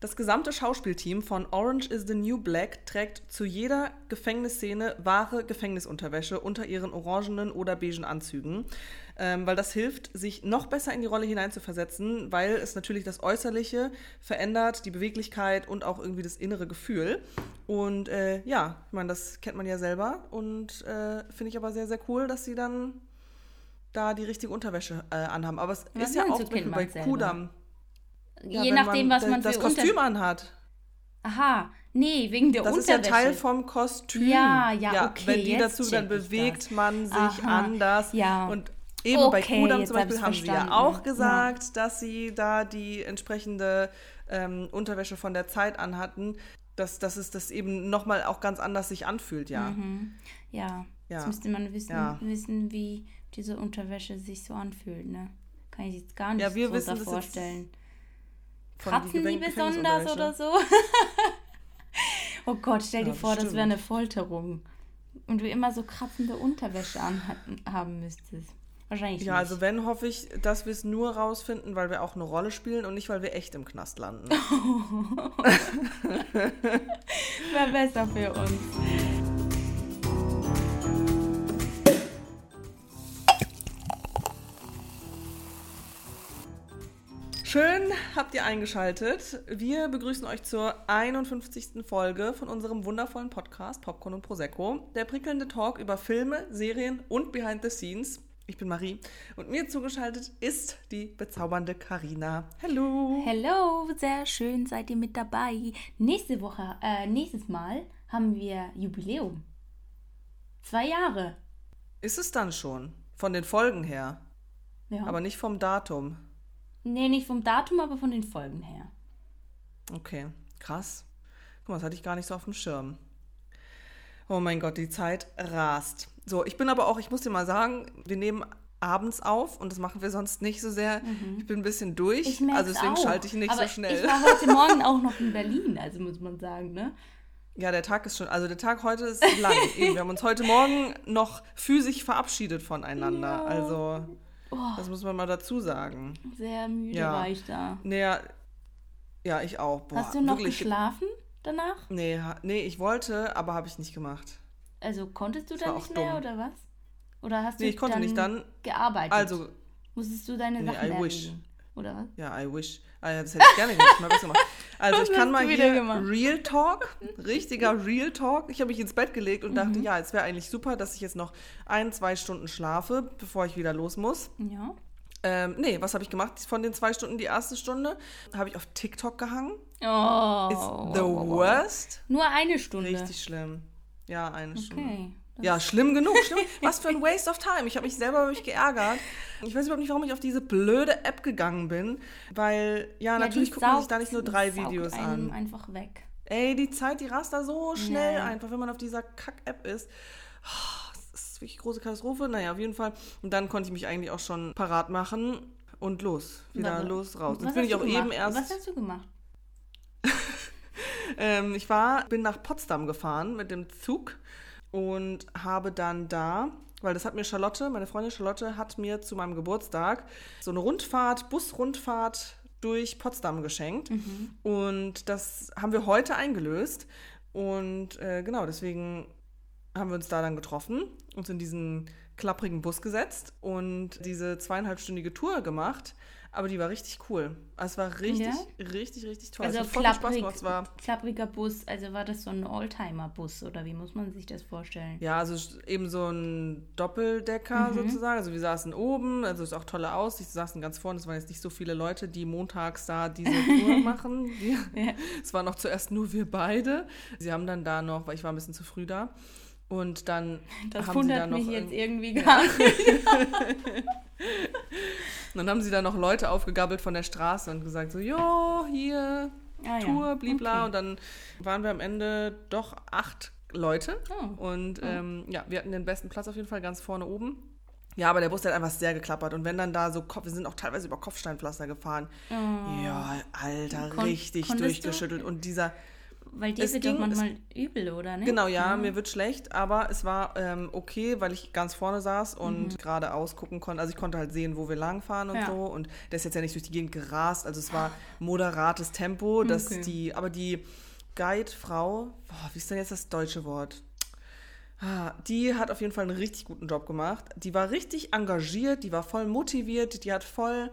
Das gesamte Schauspielteam von Orange is the New Black trägt zu jeder Gefängnisszene wahre Gefängnisunterwäsche unter ihren orangenen oder beigen Anzügen, ähm, weil das hilft, sich noch besser in die Rolle hineinzuversetzen, weil es natürlich das Äußerliche verändert, die Beweglichkeit und auch irgendwie das innere Gefühl. Und äh, ja, ich meine, das kennt man ja selber und äh, finde ich aber sehr, sehr cool, dass sie dann da die richtige Unterwäsche äh, anhaben. Aber es Was ist ja auch bei selber? Kudam. Ja, Je nachdem, was da- man das für Kostüm Unter anhat. Aha, nee, wegen der Das ist ja Unterwäsche. Teil vom Kostüm. Ja, ja, okay, Wenn die dazu, dann bewegt das. man sich Aha, anders. ja. Und eben bei Okay, Kudam jetzt zum Beispiel haben sie ja verstanden. auch gesagt, dass sie da die entsprechende ähm, Unterwäsche von der Zeit anhatten, dass, dass es das eben nochmal auch ganz anders sich anfühlt, ja. Mhm. Ja, Ja. jetzt müsste man wissen, Ja. wissen, wie diese Unterwäsche sich so anfühlt, ne? Kann ich jetzt gar nicht Ja, wir so wissen das vorstellen. Von Kratzen die besonders oder so? oh Gott, stell dir Ja, vor, das bestimmt. wäre eine Folterung. Und du immer so kratzende Unterwäsche anhaben müsstest. Wahrscheinlich Ja, nicht. also wenn, hoffe ich, dass wir es nur rausfinden, weil wir auch eine Rolle spielen und nicht, weil wir echt im Knast landen. Wäre besser für uns. Schön habt ihr eingeschaltet. Wir begrüßen euch zur 51. Folge von unserem wundervollen Podcast Popcorn und Prosecco. Der prickelnde Talk über Filme, Serien und Behind the Scenes. Ich bin Marie und mir zugeschaltet ist die bezaubernde Karina. Hallo. Hello, sehr schön seid ihr mit dabei. Nächste Woche, äh, nächstes Mal haben wir Jubiläum. Zwei Jahre. Ist es dann schon? Von den Folgen her, Ja. aber nicht vom Datum. Nee, nicht vom Datum, aber von den Folgen her. Okay, krass. Guck mal, das hatte ich gar nicht so auf dem Schirm. Oh mein Gott, die Zeit rast. So, ich bin aber auch, ich muss dir mal sagen, wir nehmen abends auf und das machen wir sonst nicht so sehr. Ich bin ein bisschen durch, Mhm. Also deswegen auch. schalte ich nicht aber so schnell. Ich war heute Morgen auch noch in Berlin, also muss man sagen, ne? Ja, der Tag ist schon, also der Tag heute ist lang. Wir haben uns heute Morgen noch physisch verabschiedet voneinander. Ja. Also, Oh, das muss man mal dazu sagen. sehr müde Ja. war ich da. Naja, ja, ich auch. Boah, Hast du noch wirklich, geschlafen danach? Nee, nee, ich wollte, aber habe ich nicht gemacht. Also konntest du Das dann nicht mehr dumm. oder was? Oder hast Nee, du ich konnte dann nicht dann. gearbeitet? Also, musstest du deine Nee, Sachen I wish. Oder was? Ja, I wish. Ah, ja, das hätte ich gerne gemacht. Mal gemacht. Also Was ich kann mal hier gemacht? Real Talk, richtiger Real Talk. Ich habe mich ins Bett gelegt und Mhm. dachte, ja, es wäre eigentlich super, dass ich jetzt noch ein, zwei Stunden schlafe, bevor ich wieder los muss. Ja. Ähm, nee, was habe ich gemacht? Von den zwei Stunden, die erste Stunde, habe ich auf TikTok gehangen. Oh. Ist the worst. Nur eine Stunde. Richtig schlimm. Ja, eine Stunde. Okay. Das- Ja, schlimm genug. Schlimm. Was für ein Waste of time. Ich habe mich selber über mich geärgert. Ich weiß überhaupt nicht, warum ich auf diese blöde App gegangen bin. Weil, ja, Ja, natürlich guckt man sich da nicht nur drei Videos an. einfach weg. Ey, die Zeit, die rast da so schnell Ja. einfach, wenn man auf dieser Kack-App ist. Oh, Das ist wirklich große Katastrophe. Naja, auf jeden Fall. Und dann konnte ich mich eigentlich auch schon parat machen und los. Wieder Was- los, raus. was Jetzt bin hast ich du auch gemacht? eben erst. Was hast du gemacht? Ähm, ich war, bin nach Potsdam gefahren mit dem Zug und habe dann da, weil das hat mir Charlotte, meine Freundin Charlotte, hat mir zu meinem Geburtstag so eine Rundfahrt, Busrundfahrt durch Potsdam geschenkt. Und das haben wir heute eingelöst. Und äh, genau, deswegen haben wir uns da dann getroffen, uns in diesen klapprigen Bus gesetzt und diese zweieinhalbstündige Tour gemacht. Aber die war richtig cool. Also es war richtig, richtig, richtig toll. Also es viel Spaß klapprig, gemacht. Es klappriger Bus, also war das so ein Oldtimer-Bus oder wie muss man sich das vorstellen? Ja, also eben so ein Doppeldecker Mhm. sozusagen. Also wir saßen oben, also ist auch tolle Aussicht. Wir saßen ganz vorne. Es waren jetzt nicht so viele Leute, die montags da diese Tour machen. Ja. Es waren noch zuerst nur wir beide. Sie haben dann da noch, weil ich war ein bisschen zu früh da. Und dann Das haben sie da noch mich jetzt irgend- irgendwie gar nicht. Und dann haben sie da noch Leute aufgegabelt von der Straße und gesagt so, jo, hier, Ah, ja. Tour, blibla. Okay. Und dann waren wir am Ende doch acht Leute. Oh. Und ähm, ja, wir hatten den besten Platz auf jeden Fall ganz vorne oben. Ja, aber der Bus hat einfach sehr geklappert. Und wenn dann da so, Kopf, wir sind auch teilweise über Kopfsteinpflaster gefahren. Oh. Ja, Alter, Kon- richtig konntest du? durchgeschüttelt. Und dieser, weil dir es wird doch manchmal übel, oder? Ne? Genau, ja, mir wird schlecht, aber es war ähm, okay, weil ich ganz vorne saß und geradeaus gucken konnte. Also ich konnte halt sehen, wo wir langfahren und Mhm. Ja. so. Und der ist jetzt ja nicht durch die Gegend gerast. Also es war moderates Tempo, dass Okay. die, aber die Guide-Frau, boah, wie ist denn jetzt das deutsche Wort? Ah, Die hat auf jeden Fall einen richtig guten Job gemacht. Die war richtig engagiert, die war voll motiviert, die hat voll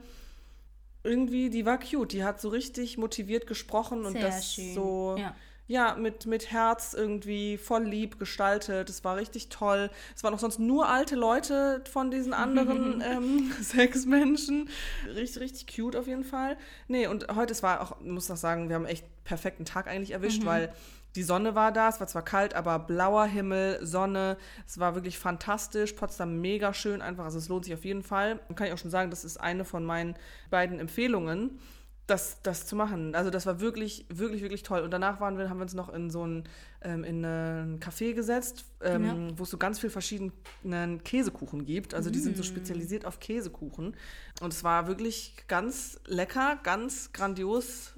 irgendwie, die war cute, die hat so richtig motiviert gesprochen und Sehr das schön. so Ja. Ja, mit, mit Herz irgendwie voll lieb gestaltet. Es war richtig toll. Es waren auch sonst nur alte Leute von diesen anderen ähm, sechs Menschen. Richtig, richtig cute auf jeden Fall. Nee, und heute, es war auch, ich muss noch sagen, wir haben echt perfekten Tag eigentlich erwischt, weil die Sonne war da. Es war zwar kalt, aber blauer Himmel, Sonne. Es war wirklich fantastisch. Potsdam mega schön einfach. Also es lohnt sich auf jeden Fall. Dann kann ich auch schon sagen, das ist eine von meinen beiden Empfehlungen das, das zu machen. Also das war wirklich, wirklich, wirklich toll. Und danach waren wir, haben wir uns noch in so ein, ähm, in ein Café gesetzt, ähm, Ja. wo es so ganz viel verschiedenen Käsekuchen gibt. Also die sind so spezialisiert auf Käsekuchen. Und es war wirklich ganz lecker, ganz grandios.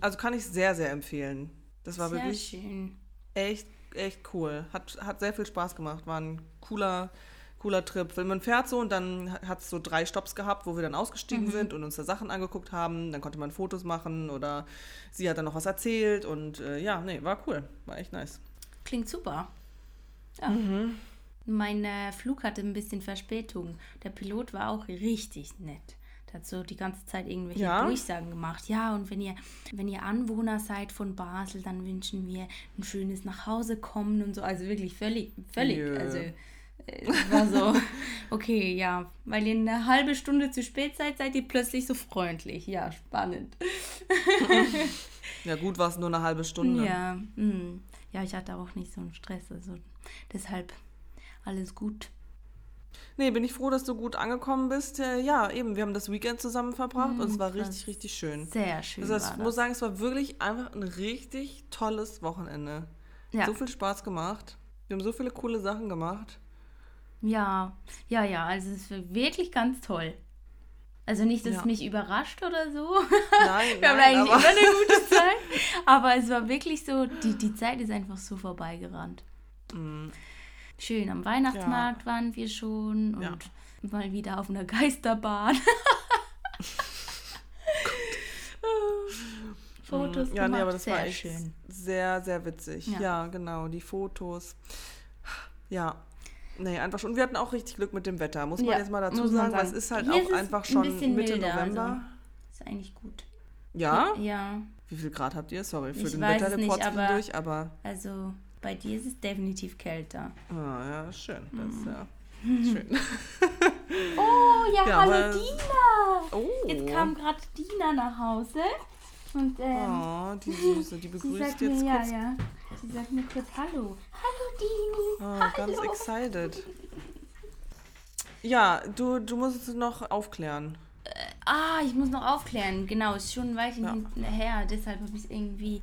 Also kann ich sehr, sehr empfehlen. Das war Sehr wirklich schön. echt, echt cool. Hat, hat sehr viel Spaß gemacht. War ein cooler, cooler Trip. Weil man fährt so und dann hat es so drei Stops gehabt, wo wir dann ausgestiegen Mhm. sind und uns da Sachen angeguckt haben. Dann konnte man Fotos machen oder sie hat dann noch was erzählt und äh, ja, nee, war cool. War echt nice. Klingt super. Ja. Mhm. Mein äh, Flug hatte ein bisschen Verspätung. Der Pilot war auch richtig nett. Der hat so die ganze Zeit irgendwelche Ja? Durchsagen gemacht. Ja, und wenn ihr, wenn ihr Anwohner seid von Basel, dann wünschen wir ein schönes Nachhausekommen und so. Also wirklich völlig, völlig. Jö. Also war so, okay, ja, weil ihr eine halbe Stunde zu spät seid, seid ihr plötzlich so freundlich. Ja, spannend. Ja, gut war es nur eine halbe Stunde. Ja, mm. ja, ich hatte auch nicht so einen Stress. Also deshalb alles gut. Nee, bin ich froh, dass du gut angekommen bist. Äh, ja, eben, wir haben das Weekend zusammen verbracht und es war Mhm, krass. richtig, richtig schön. Sehr schön. Also ich war muss das. sagen, es war wirklich einfach ein richtig tolles Wochenende. Ja. So viel Spaß gemacht. Wir haben so viele coole Sachen gemacht. Ja, ja, ja, also es war wirklich ganz toll. Also nicht, dass Ja. es mich überrascht oder so. Nein, Wir haben nein, eigentlich aber immer eine gute Zeit. Aber es war wirklich so, die, die Zeit ist einfach so vorbeigerannt. Mhm. Schön, am Weihnachtsmarkt waren wir schon und Ja. mal wieder auf einer Geisterbahn. Fotos ja, nee, gemacht, aber das sehr war echt schön. sehr, sehr witzig. Ja. Ja. genau, die Fotos. Ja. Nee, einfach schon. Und wir hatten auch richtig Glück mit dem Wetter, muss man Ja, jetzt mal dazu man sagen, weil es sagen. ist halt Hier auch ist einfach ein schon bisschen Mitte milder, November. also ist eigentlich gut. Ja? Ja, Wie viel Grad habt ihr? Sorry für Ich den Wetterreport nicht, aber- zwischendurch, aber also bei dir ist es definitiv kälter. ah, ja, schön. Das ist ja schön. Oh, ja, Ja, hallo aber- Dina. Oh. Jetzt kam gerade Dina nach Hause und ähm, Oh, die Süße, die begrüßt jetzt mir, ja, kurz. ja, sie sagt mir kurz Hallo. Hallo Dini. Oh, ganz Hallo. excited. Ja, du, du musst es noch aufklären. Ah, ich muss noch aufklären. Genau, ist schon ein Weilchen Ja. hinterher, deshalb habe ich es irgendwie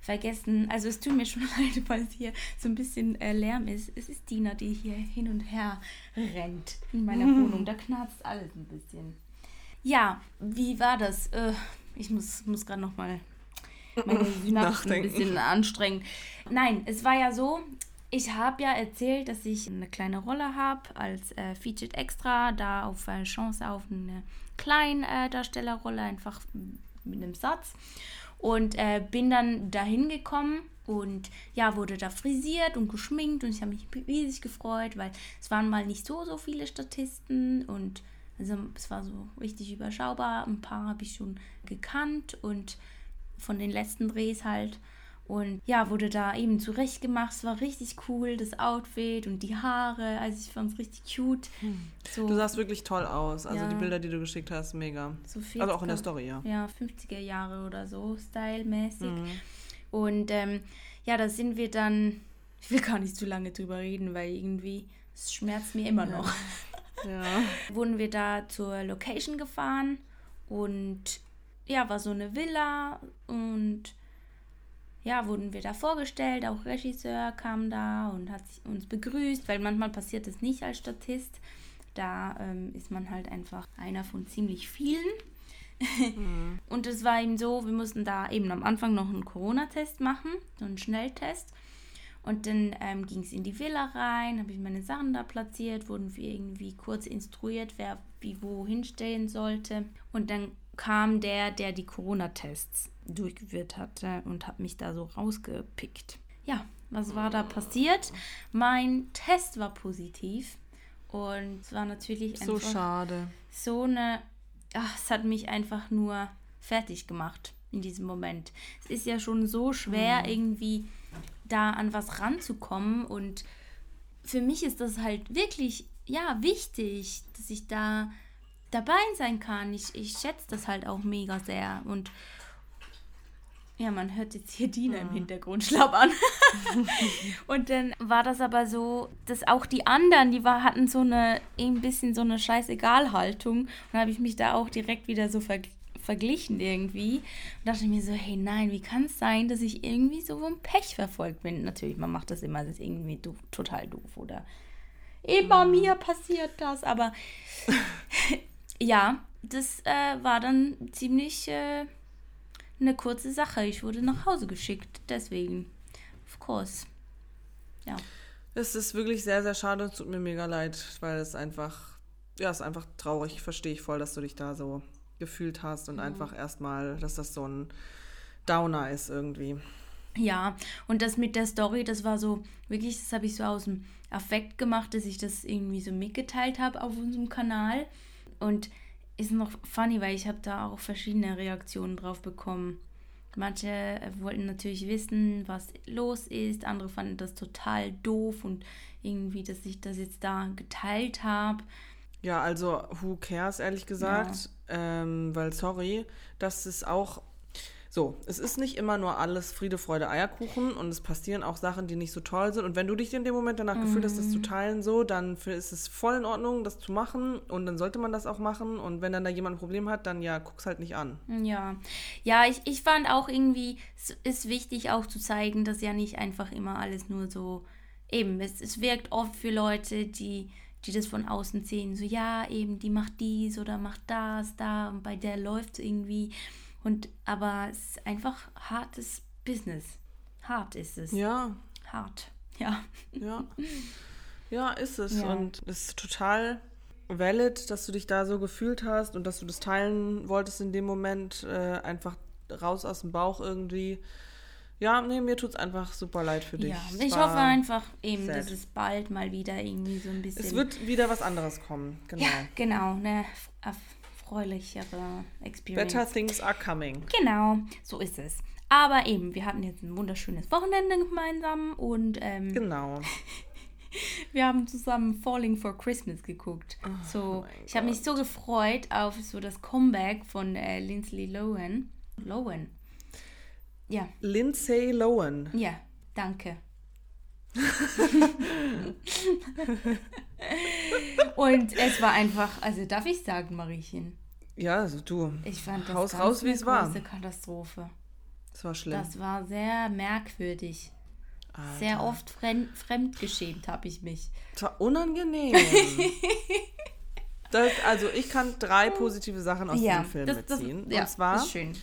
vergessen. Also es tut mir schon leid, weil es hier so ein bisschen äh, Lärm ist. Es ist Dina, die hier hin und her rennt in meiner Wohnung. Da knarzt alles ein bisschen. Ja, wie war das? Äh, ich muss, muss gerade noch mal meine Synapsen ein bisschen anstrengen. Nein, es war ja so, ich habe ja erzählt, dass ich eine kleine Rolle habe als äh, Featured Extra, da auf äh, Chance auf eine Kleindarstellerrolle, einfach mit einem Satz. Und äh, bin dann dahin gekommen und ja, wurde da frisiert und geschminkt und ich habe mich riesig gefreut, weil es waren mal nicht so, so viele Statisten und also es war so richtig überschaubar. Ein paar habe ich schon gekannt und von den letzten Drehs halt. Und ja, wurde da eben zurecht gemacht. Es war richtig cool, das Outfit und die Haare. Also ich fand es richtig cute. So, Du sahst wirklich toll aus. Also Ja. die Bilder, die du geschickt hast, mega. so 40er, Also auch in der Story, ja. Ja, 50er Jahre oder so, stylmäßig. Mhm. Und ähm, ja, da sind wir dann, ich will gar nicht zu lange drüber reden, weil irgendwie, es schmerzt mir immer noch. Ja. wurden wir da zur Location gefahren und ja, war so eine Villa und ja, wurden wir da vorgestellt, auch Regisseur kam da und hat uns begrüßt, weil manchmal passiert es nicht als Statist. Da ähm, ist man halt einfach einer von ziemlich vielen. Und es war eben so, wir mussten da eben am Anfang noch einen Corona-Test machen, so einen Schnelltest. Und dann ähm, ging es in die Villa rein, habe ich meine Sachen da platziert, wurden wir irgendwie kurz instruiert, wer wie wo hinstellen sollte. Und dann kam der, der die Corona-Tests durchgeführt hatte und hat mich da so rausgepickt. Ja, was war da passiert? Mein Test war positiv und es war natürlich So schade. so eine, ach, es hat mich einfach nur fertig gemacht in diesem Moment. Es ist ja schon so schwer, irgendwie da an was ranzukommen und für mich ist das halt wirklich, ja, wichtig, dass ich da dabei sein kann. Ich, ich schätze das halt auch mega sehr und ja, man hört jetzt hier Dina im Hintergrund schlappern. und dann war das aber so, dass auch die anderen, die war, hatten so eine, ein bisschen so eine Scheißegal-Haltung. Und habe ich mich da auch direkt wieder so ver verglichen irgendwie. Und dachte mir so, hey nein, wie kann es sein, dass ich irgendwie so vom Pech verfolgt bin? Natürlich, man macht das immer, das ist irgendwie doof, total doof oder immer mir passiert das. Aber ja, das äh, war dann ziemlich äh, eine kurze Sache. Ich wurde nach Hause geschickt, deswegen. Of course. Ja. Es ist wirklich sehr, sehr schade. Es tut mir mega leid, weil es einfach, ja, es ist einfach traurig. Verstehe ich voll, dass du dich da so gefühlt hast und einfach erstmal, dass das so ein Downer ist irgendwie. Ja, und das mit der Story, das war so, wirklich, das habe ich so aus dem Affekt gemacht, dass ich das irgendwie so mitgeteilt habe auf unserem Kanal. Und ist noch funny, weil ich habe da auch verschiedene Reaktionen drauf bekommen. Manche äh, wollten natürlich wissen, was los ist, andere fanden das total doof und irgendwie, dass ich das jetzt da geteilt habe. Ja, also who cares, ehrlich gesagt. Ähm, weil, sorry, das ist auch. So, es ist nicht immer nur alles Friede, Freude, Eierkuchen und es passieren auch Sachen, die nicht so toll sind. Und wenn du dich in dem Moment danach gefühlt hast, das zu teilen, so, dann ist es voll in Ordnung, das zu machen und dann sollte man das auch machen. Und wenn dann da jemand ein Problem hat, dann ja, guck's halt nicht an. Ja, ja, ich, ich fand auch irgendwie, es ist wichtig auch zu zeigen, dass ja nicht einfach immer alles nur so, eben, es, es wirkt oft für Leute, die, die das von außen sehen, so ja, eben, die macht dies oder macht das, da und bei der läuft irgendwie. Und aber es ist einfach hartes Business. Hart ist es. Ja, Hart. Ja. Ja. Ja, ist es. Ja. Und es ist total valid, dass du dich da so gefühlt hast und dass du das teilen wolltest in dem Moment, äh, einfach raus aus dem Bauch irgendwie. Ja, nee, mir tut's einfach super leid für dich. ja. Es Ich hoffe einfach eben, sad. dass es bald mal wieder irgendwie so ein bisschen. Es wird wieder was anderes kommen. Genau. ja, genau, eine erfreulichere Experience. Better things are coming. Genau, so ist es. Aber eben, wir hatten jetzt ein wunderschönes Wochenende gemeinsam und ähm, Genau. wir haben zusammen Falling for Christmas geguckt. so, mein ich habe mich so gefreut auf so das Comeback von äh, Lindsay Lohan. Lohan. Ja, Lindsay Lohan. ja, danke. und es war einfach, also darf ich sagen, Mariechen, Ja, also du. ich fand das Haus raus, wie eine es war. große Katastrophe. Das war schlimm. Das war sehr merkwürdig. Sehr Alter. oft fremd, fremdgeschämt habe ich mich. Das war unangenehm. das, also ich kann drei positive Sachen aus diesem Film beziehen. ja, Und zwar ist schön.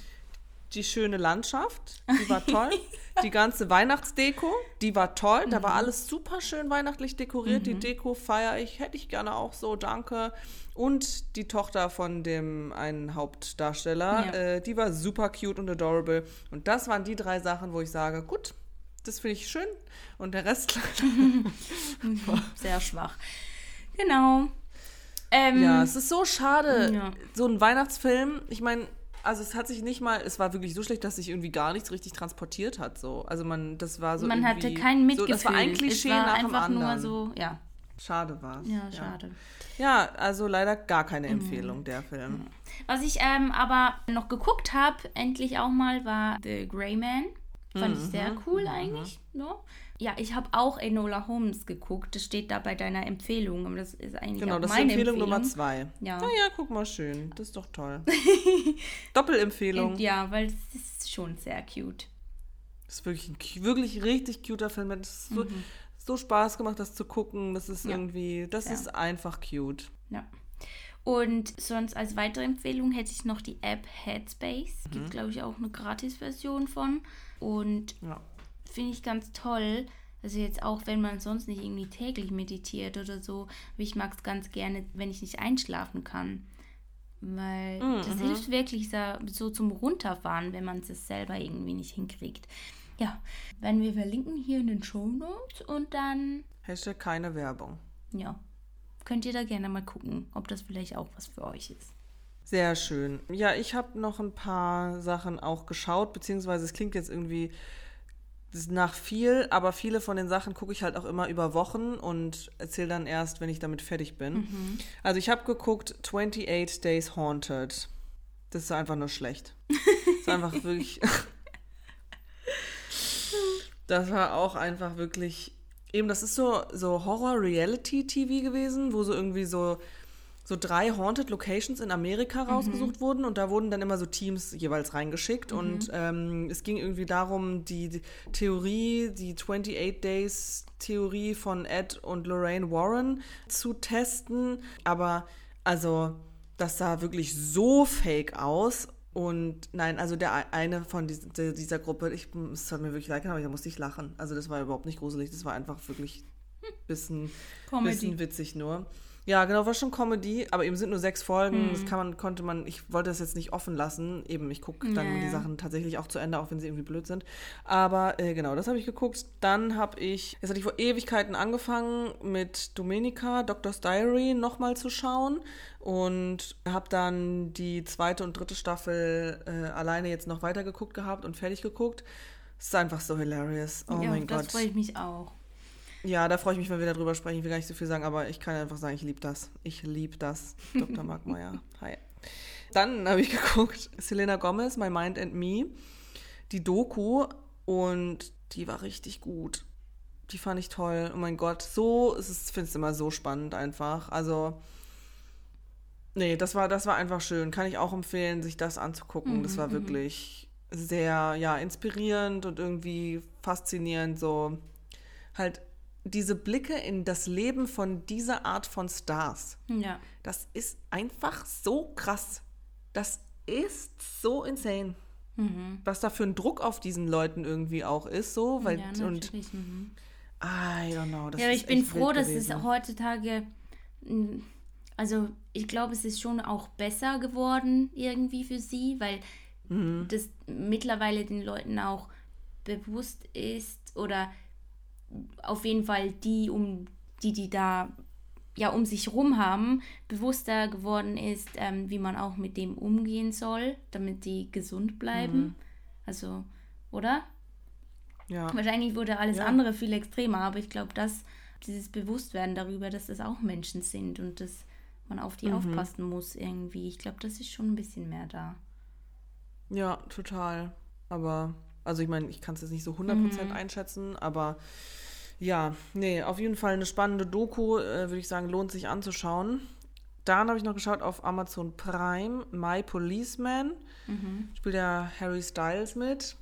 Die schöne Landschaft, die war toll. die ganze Weihnachtsdeko, die war toll. Da Mhm. war alles super schön weihnachtlich dekoriert. Die Deko feiere ich, hätte ich gerne auch so, danke. Und die Tochter von dem einen Hauptdarsteller, Ja. äh, die war super cute und adorable. Und das waren die drei Sachen, wo ich sage, gut, das finde ich schön. Und der Rest Sehr schwach. Genau. Ähm, Ja, es ist so schade. Ja. So ein Weihnachtsfilm, ich meine, also es hat sich nicht mal, es war wirklich so schlecht, dass sich irgendwie gar nichts richtig transportiert hat. So. Also man, das war so man hatte kein Mitgefühl. So, das war ein Klischee es war nach dem einfach anderen. nur so, ja, Schade war ja, schade. Ja, also leider gar keine Mhm. Empfehlung, der Film. Was ich ähm, aber noch geguckt habe, endlich auch mal, war The Grey Man. Fand ich Mhm, sehr cool eigentlich. Ja, ja ich habe auch Enola Holmes geguckt. Das steht da bei deiner Empfehlung. Aber das ist eigentlich Genau, auch das ist meine Empfehlung, Empfehlung. Nummer zwei. Ja. Na ja, guck mal schön. Das ist doch toll. Doppelempfehlung. Ja, weil es ist schon sehr cute. Das ist wirklich ein wirklich richtig cuter Film. Das ist so, so Spaß gemacht, das zu gucken. Das ist Mhm. Ja. irgendwie, das Ja. ist einfach cute. Ja. Und sonst als weitere Empfehlung hätte ich noch die App Headspace. Mhm. Gibt, glaube ich, auch eine Gratis-Version von. Und ja. Finde ich ganz toll. Also jetzt auch, wenn man sonst nicht irgendwie täglich meditiert oder so. Aber ich mag es ganz gerne, wenn ich nicht einschlafen kann. Weil mhm. das hilft wirklich so zum Runterfahren, wenn man es selber irgendwie nicht hinkriegt. Ja, werden wir verlinken hier in den Show Notes und dann. Hashtag keine Werbung. Ja. Könnt ihr da gerne mal gucken, ob das vielleicht auch was für euch ist. Sehr schön. Ja, ich habe noch ein paar Sachen auch geschaut, beziehungsweise es klingt jetzt irgendwie nach viel, aber viele von den Sachen gucke ich halt auch immer über Wochen und erzähle dann erst, wenn ich damit fertig bin. Mhm. Also ich habe geguckt 28 Days Haunted. Das ist einfach nur schlecht. Das ist einfach wirklich. das war auch einfach wirklich. Eben, das ist so, so Horror-Reality-TV gewesen, wo so irgendwie so so drei Haunted Locations in Amerika mhm. rausgesucht mhm. wurden und da wurden dann immer so Teams jeweils reingeschickt mhm. und ähm, es ging irgendwie darum, die, die, Theorie, die 28 Days Theorie von Ed und Lorraine Warren zu testen, aber also das sah wirklich so fake aus und nein, also der eine von dieser, dieser Gruppe, ich, es hat mir wirklich leid aber da musste ich lachen. Also das war überhaupt nicht gruselig, das war einfach wirklich ein bisschen, bisschen witzig nur. Ja, genau, war schon Comedy, aber eben sind nur sechs Folgen. Mhm. Das kann man, konnte man, ich wollte das jetzt nicht offen lassen. Eben, ich gucke dann nee. die Sachen tatsächlich auch zu Ende, auch wenn sie irgendwie blöd sind. Aber äh, genau, das habe ich geguckt. Dann habe ich, jetzt hatte ich vor Ewigkeiten angefangen mit Domenica, Doctor's Diary nochmal zu schauen und habe dann die zweite und dritte Staffel äh, alleine jetzt noch weitergeguckt gehabt und fertig geguckt. Es ist einfach so hilarious. Oh ja, mein Gott. Das freue ich mich auch. Ja, da freue ich mich, wenn wir darüber sprechen. Ich will gar nicht so viel sagen, aber ich kann einfach sagen, ich liebe das. Ich liebe das. Dr. Mark Meyer. Hi. Dann habe ich geguckt, Selena Gomez, My Mind and Me, die Doku und die war richtig gut. Die fand ich toll. Oh mein Gott, so, ich finde es immer so spannend einfach. Also, nee, das war, das war einfach schön. Kann ich auch empfehlen, sich das anzugucken. Mhm, das war mhm. wirklich sehr, ja, inspirierend und irgendwie faszinierend, so halt diese Blicke in das Leben von dieser Art von Stars. Ja. Das ist einfach so krass. Das ist so insane. Mhm. Was da für ein Druck auf diesen Leuten irgendwie auch ist, so, weil ja, und mhm. I don't know. ja, ich bin froh, dass es heutzutage, also ich glaube, es ist schon auch besser geworden irgendwie für sie, weil mhm. das mittlerweile den Leuten auch bewusst ist oder auf jeden Fall die, um die, die da ja um sich rum haben, bewusster geworden ist, ähm, wie man auch mit dem umgehen soll, damit die gesund bleiben. Mhm. Also, oder? Ja. Wahrscheinlich wurde alles ja. andere viel extremer, aber ich glaube, dass dieses Bewusstwerden darüber, dass das auch Menschen sind und dass man auf die mhm. aufpassen muss irgendwie. Ich glaube, das ist schon ein bisschen mehr da. Ja, total. Aber, also ich meine, ich kann es jetzt nicht so 100% mhm. einschätzen, aber ja, nee, auf jeden Fall eine spannende Doku, äh, würde ich sagen, lohnt sich anzuschauen. Dann habe ich noch geschaut auf Amazon Prime, My Policeman. Mhm. Spielt der Harry Styles mit.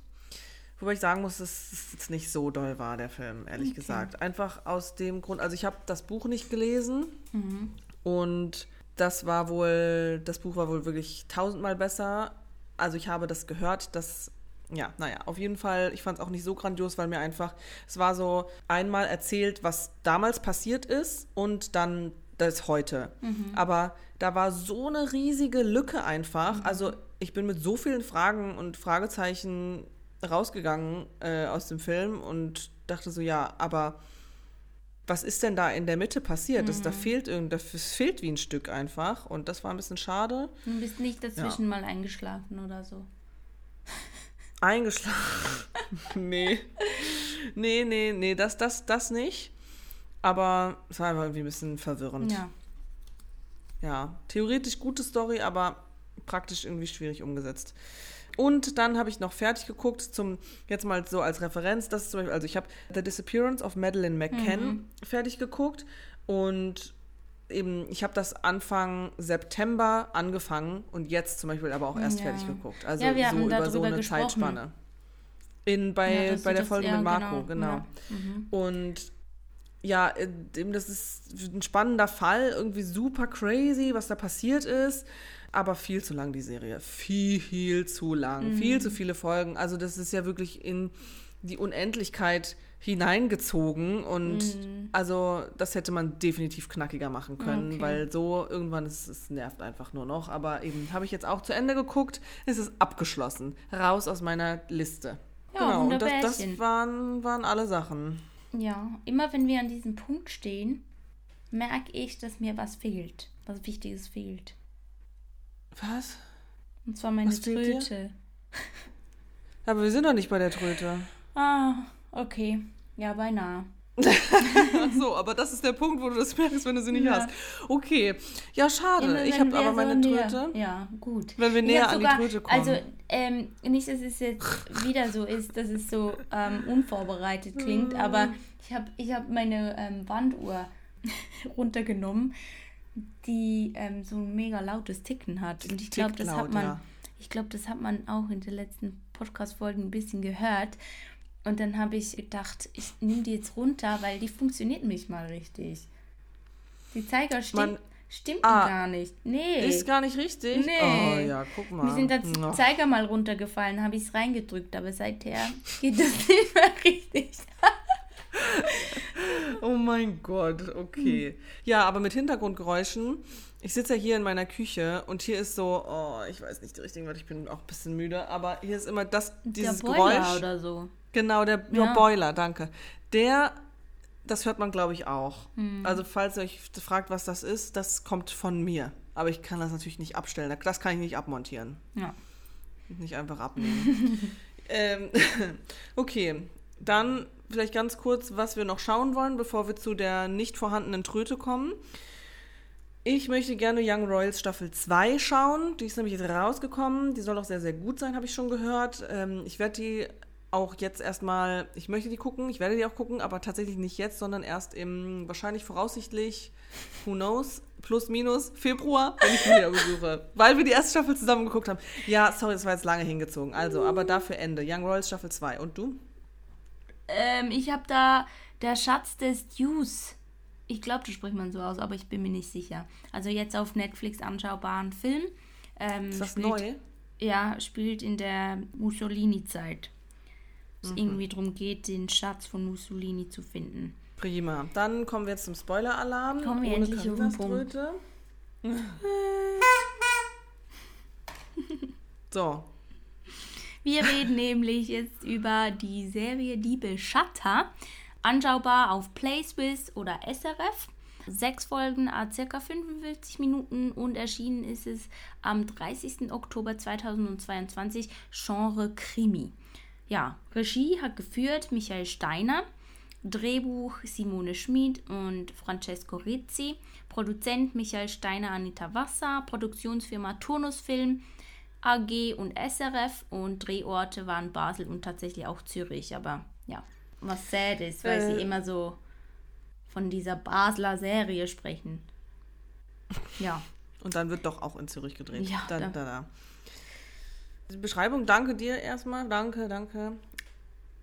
Wobei ich sagen muss, dass es jetzt nicht so doll war, der Film, ehrlich okay. gesagt. Einfach aus dem Grund, also ich habe das Buch nicht gelesen mhm. und das war wohl, das Buch war wohl wirklich tausendmal besser. Also ich habe das gehört, dass ja, naja, auf jeden Fall, ich fand es auch nicht so grandios, weil mir einfach, es war so einmal erzählt, was damals passiert ist und dann das heute. Mhm. Aber da war so eine riesige Lücke einfach. Mhm. Also ich bin mit so vielen Fragen und Fragezeichen rausgegangen äh, aus dem Film und dachte so, ja, aber was ist denn da in der Mitte passiert? Mhm. Das, da fehlt irgend, das fehlt wie ein Stück einfach und das war ein bisschen schade. Du bist nicht dazwischen ja. mal eingeschlafen oder so. Eingeschlafen. nee. Nee, nee, nee, das, das, das nicht. Aber es war einfach irgendwie ein bisschen verwirrend. Ja. Ja, theoretisch gute Story, aber praktisch irgendwie schwierig umgesetzt. Und dann habe ich noch fertig geguckt, zum, jetzt mal so als Referenz, das ist zum Beispiel, also ich habe The Disappearance of Madeleine McCann mhm. fertig geguckt und eben, ich habe das Anfang September angefangen und jetzt zum Beispiel aber auch erst ja. fertig geguckt. Also ja, so über so eine gesprochen. Zeitspanne. In, bei, ja, bei der Folge mit Marco, genau. genau. Mhm. Und ja, das ist ein spannender Fall, irgendwie super crazy, was da passiert ist. Aber viel zu lang, die Serie. Viel zu lang. Viel zu viele Folgen. Also, das ist ja wirklich in die Unendlichkeit hineingezogen. Und also, das hätte man definitiv knackiger machen können, Okay. weil so irgendwann ist es nervt einfach nur noch. Aber eben habe ich jetzt auch zu Ende geguckt. Es ist abgeschlossen. Raus aus meiner Liste. Ja, genau, und das, das waren, waren alle Sachen. Ja, immer wenn wir an diesem Punkt stehen, merke ich, dass mir was fehlt. Was Wichtiges fehlt. Was? Und zwar meine Was? Tröte. Aber wir sind doch nicht bei der Tröte. Ah, okay. Ja, beinahe. So, aber das ist der Punkt, wo du das merkst, wenn du sie nicht Ja. hast. Okay. Ja, schade. Ich habe aber meine so Tröte. Ja, gut. Wenn wir Ich näher hab an die sogar- Tröte kommen. Also, ähm, nicht, dass es jetzt wieder so ist, dass es so ähm, unvorbereitet klingt, Hm. aber ich habe ich hab meine ähm, Wanduhr runtergenommen, die ähm, so ein mega lautes Ticken hat. Und ich glaube, das laut, hat man, ja. ich glaube, das hat man auch in den letzten Podcast-Folgen ein bisschen gehört. Und dann habe ich gedacht, ich nehme die jetzt runter, weil die funktioniert nicht mal richtig. Die Zeiger stimmt, stimmt Ah, gar nicht. Nee. Ist gar nicht richtig? Nee. Oh ja, guck mal. Mir sind das Oh. Zeiger mal runtergefallen, habe ich es reingedrückt, aber seither geht das nicht mehr richtig. Oh mein Gott, okay. Ja, aber mit Hintergrundgeräuschen. Ich sitze ja hier in meiner Küche und hier ist so, oh, ich weiß nicht die richtigen Wörter, ich bin auch ein bisschen müde, aber hier ist immer das, dieses Der Boiler Geräusch. oder so. Genau, der ja. Boiler, danke. Der, das hört man, glaube ich, auch. Hm. Also, falls ihr euch fragt, was das ist, das kommt von mir. Aber ich kann das natürlich nicht abstellen. Das kann ich nicht abmontieren. Ja. Nicht einfach abnehmen. ähm, okay, dann vielleicht ganz kurz, was wir noch schauen wollen, bevor wir zu der nicht vorhandenen Tröte kommen. Ich möchte gerne Young Royals Staffel 2 schauen. Die ist nämlich jetzt rausgekommen. Die soll auch sehr, sehr gut sein, habe ich schon gehört. Ähm, ich werde die auch jetzt erstmal, ich möchte die gucken, ich werde die auch gucken, aber tatsächlich nicht jetzt, sondern erst im, wahrscheinlich voraussichtlich, who knows, plus minus Februar, wenn ich die wieder besuche. Weil wir die erste Staffel zusammen geguckt haben. Ja, sorry, das war jetzt lange hingezogen. Also, aber dafür Ende. Young Royals Staffel 2. Und du? Ähm, ich habe da der Schatz des Dews. Ich glaube, das spricht man so aus, aber ich bin mir nicht sicher. Also jetzt auf Netflix anschaubaren Film. Ähm, Ist das spielt, neu? Ja, spielt in der Mussolini-Zeit. Es Mhm. irgendwie darum geht, den Schatz von Mussolini zu finden. Prima. Dann kommen wir jetzt zum Spoiler-Alarm. Kommen wir ohne endlich auf den Punkt. So, Wir reden nämlich jetzt über die Serie Die Beschatter, anschaubar auf PlaySwiss oder SRF. Sechs Folgen, a circa 45 Minuten und erschienen ist es am 30. Oktober 2022, Genre Krimi. Ja, Regie hat geführt Michael Steiner, Drehbuch Simone Schmid und Francesco Rizzi, Produzent Michael Steiner, Anita Wasser, Produktionsfirma Turnusfilm, AG und SRF und Drehorte waren Basel und tatsächlich auch Zürich, aber ja, was sad ist, weil Äh. sie immer so von dieser Basler Serie sprechen. Ja, und dann wird doch auch in Zürich gedreht. Ja, da, da- da, Beschreibung, danke dir erstmal. Danke, danke.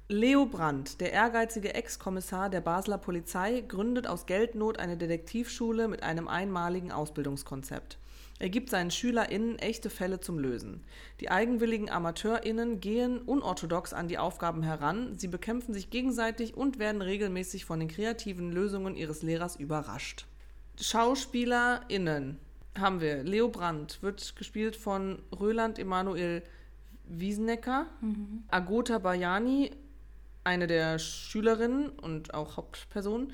Leo Brandt, der ehrgeizige Ex-Kommissar der Basler Polizei, gründet aus Geldnot eine Detektivschule mit einem einmaligen Ausbildungskonzept. Er gibt seinen SchülerInnen echte Fälle zum Lösen. Die eigenwilligen AmateurInnen gehen unorthodox an die Aufgaben heran, sie bekämpfen sich gegenseitig und werden regelmäßig von den kreativen Lösungen ihres Lehrers überrascht. SchauspielerInnen haben wir. Leo Brandt wird gespielt von Röland Emanuel Wiesenecker. Agota Bayani, eine der Schülerinnen und auch Hauptperson,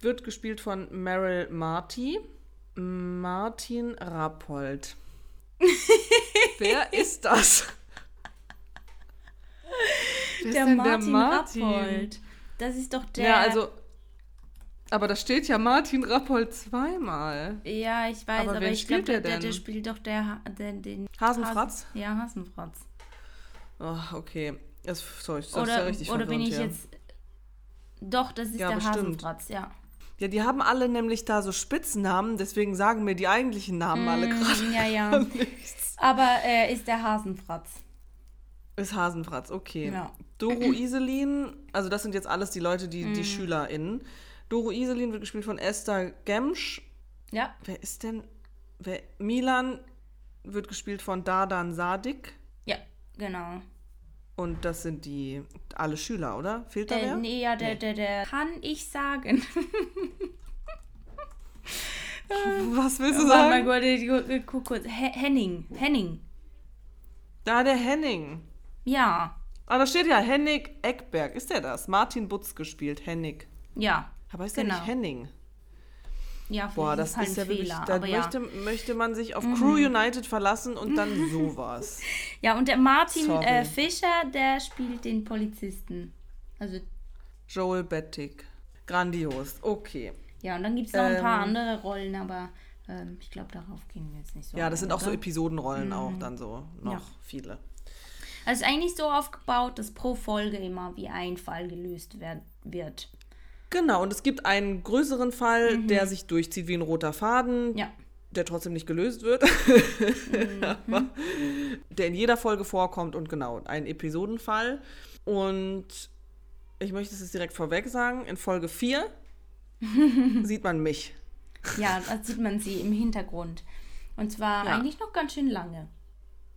wird gespielt von Meryl Marty. Martin Rappold. Wer ist das? Wer ist der denn Martin, Rappold. Das ist doch der. Ja, also. Aber da steht ja Martin Rappold zweimal. Ja, ich weiß, Aber aber, ich glaube, der der, der, spielt doch der, der den Hasenfratz? Hasen, ja, Hasenfratz. Oh, okay. Das, sorry, das ist ja Oder, richtig oder bin ich verwirrend jetzt. Doch, das ist Ja, der bestimmt. Hasenfratz, ja. Ja, die haben alle nämlich da so Spitznamen, deswegen sagen mir die eigentlichen Namen alle gerade. Mm, Ja, ja. nichts. Aber er ist der Hasenfratz. Ist Hasenfratz, okay. Ja. Doro Iselin, also das sind jetzt alles die Leute, die, Mm. die SchülerInnen. Doro Iselin wird gespielt von Esther Gemsch. Ja. Wer ist denn? Wer, Milan wird gespielt von Dardan Sadik. Ja, genau. Und das sind die alle Schüler, oder? Fehlt da Äh, wer? nee, ja, der, der, der kann ich sagen. Was willst du mal sagen? ich gu- ich guck kurz. He- Henning. Henning. Da der Henning. Ja. Ah, da steht ja Henning Eckberg. Ist der das? Martin Butz gespielt, Henning. Ja. Aber ist der Genau. nicht Henning? Ja, Boah, das ist halt ist ja wirklich, Fehler. da aber ja. Mhm. möchte, möchte man sich auf Crew United verlassen und dann sowas. ja, und der Martin äh, Fischer, der spielt den Polizisten. Also, Joel Bettig. Grandios. Okay. ja, und dann gibt es noch ein paar Ähm. andere Rollen, aber ähm, ich glaube, darauf gehen wir jetzt nicht so Ja, das ein, sind auch so? Episodenrollen auch dann so noch Ja. viele. Also es ist eigentlich so aufgebaut, dass pro Folge immer wie ein Fall gelöst werd, wird. Genau, und es gibt einen größeren Fall, der sich durchzieht wie ein roter Faden, Mhm. Ja. der trotzdem nicht gelöst wird, Mhm. der in jeder Folge vorkommt und genau, ein Episodenfall. Und ich möchte es jetzt direkt vorweg sagen, in Folge 4 sieht man mich. Ja, da sieht man sie im Hintergrund. Und zwar Ja. eigentlich noch ganz schön lange.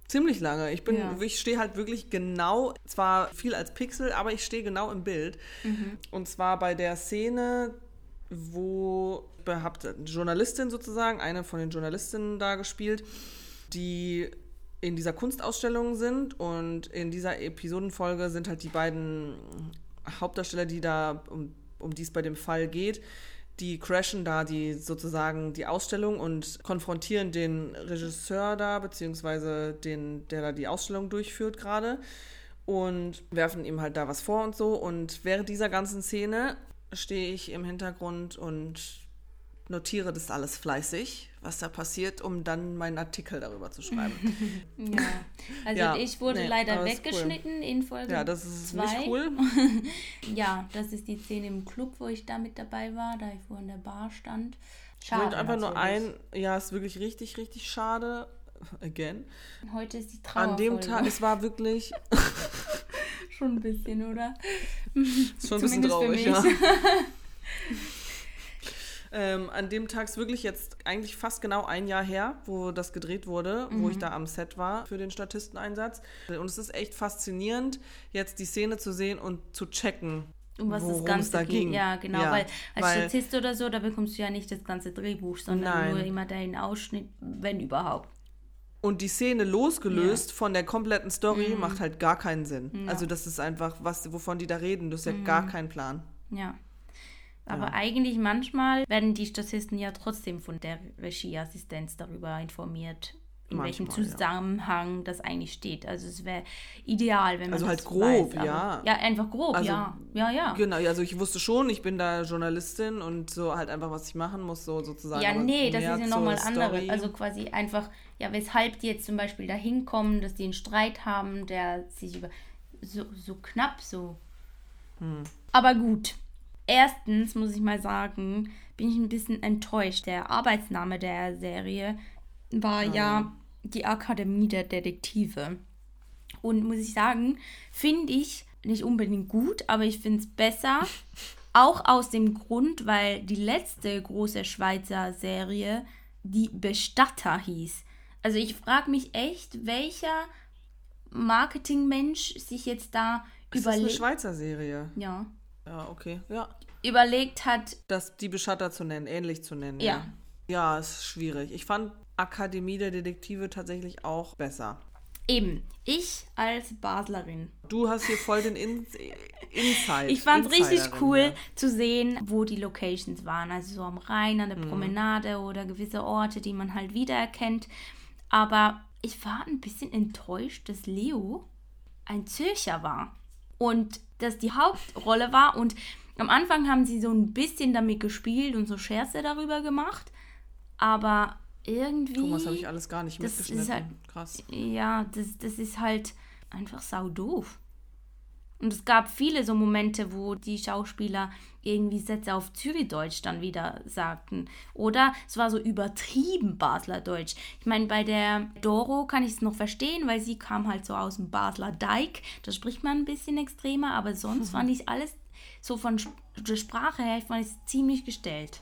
Ziemlich lange. Ich bin, Ja. ich stehe halt wirklich genau, zwar viel als Pixel, aber ich stehe genau im Bild. Mhm. Und zwar bei der Szene, wo habt eine Journalistin sozusagen, eine von den Journalistinnen da gespielt, die in dieser Kunstausstellung sind und in dieser Episodenfolge sind halt die beiden Hauptdarsteller, die da um, um die es bei dem Fall geht, die crashen da die sozusagen die Ausstellung und konfrontieren den Regisseur da, beziehungsweise den, der da die Ausstellung durchführt gerade und werfen ihm halt da was vor und so. Und während dieser ganzen Szene stehe ich im Hintergrund und notiere das alles fleißig, was da passiert, um dann meinen Artikel darüber zu schreiben. Ja. Also Ja, ich wurde nee, leider ist cool. weggeschnitten in Folge ja, das ist zwei. nicht cool. Ja, das ist die Szene im Club, wo ich da mit dabei war, da ich vor in der Bar stand. Schade. wollte einfach nur ein, ja, ist wirklich richtig, richtig schade. Again. Heute ist die Trauerfolge. An dem Tag, es war wirklich Schon ein bisschen, oder? schon ein bisschen traurig, mich. ja. Ähm, an dem Tag ist wirklich jetzt eigentlich fast genau ein Jahr her, wo das gedreht wurde, wo Mhm. ich da am Set war für den Statisteneinsatz. Und es ist echt faszinierend, jetzt die Szene zu sehen und zu checken, Um was das Ganze da ging. Ja, genau. Ja, weil als weil- Statist oder so, da bekommst du ja nicht das ganze Drehbuch, sondern Nein. nur immer deinen Ausschnitt, wenn überhaupt. Und die Szene losgelöst von der kompletten Story Mhm. macht halt gar keinen Sinn. Also das ist einfach, was, wovon die da reden. Du hast ja Mhm. gar keinen Plan. Ja. Aber eigentlich manchmal werden die Statisten ja trotzdem von der Regieassistenz darüber informiert, in welchem Manchmal, ja. Zusammenhang das eigentlich steht. Also es wäre ideal, wenn man Also halt grob, weiß, ja. Ja, einfach grob, Also, ja. Ja, ja. Genau, also ich wusste schon, ich bin da Journalistin und so halt einfach, was ich machen muss, so sozusagen. Ja, nee, das ist ja nochmal andere. Story. Also quasi einfach, ja, weshalb die jetzt zum Beispiel da hinkommen, dass die einen Streit haben, der sich über so, so knapp so. Hm. Aber gut. Erstens muss ich mal sagen, bin ich ein bisschen enttäuscht. Der Arbeitsname der Serie war ja die Akademie der Detektive. Und muss ich sagen, finde ich nicht unbedingt gut, aber ich finde es besser. Auch aus dem Grund, weil die letzte große Schweizer Serie die Bestatter hieß. Also ich frage mich echt, welcher Marketingmensch sich jetzt da ist das eine Schweizer Serie? ja, Ja, okay. Ja. überlegt hat, Das, die Beschatter zu nennen, ähnlich zu nennen. Ja. Ja, ist schwierig. Ich fand Akademie der Detektive tatsächlich auch besser. eben, ich als Baslerin. Du hast hier voll den In Insight. Ich fand es richtig cool ja. zu sehen, wo die Locations waren. Also so am Rhein, an der Promenade oder gewisse Orte, die man halt wiedererkennt. Aber ich war ein bisschen enttäuscht, dass Leo ein Zürcher war. Und dass die Hauptrolle war. Und am Anfang haben sie so ein bisschen damit gespielt und so Scherze darüber gemacht. Aber irgendwie. Thomas habe ich alles gar nicht Das ist mitgeschnitten. halt- Krass. Ja, das, das ist halt einfach sau doof. Und es gab viele so Momente, wo die Schauspieler irgendwie Sätze auf Zürichdeutsch dann wieder sagten. Oder es war so übertrieben Basler Deutsch. Ich meine, bei der Doro kann ich es noch verstehen, weil sie kam halt so aus dem Basler Deich. Da spricht man ein bisschen extremer, aber sonst fand ich alles so von der Sprache her, ich fand es ziemlich gestellt.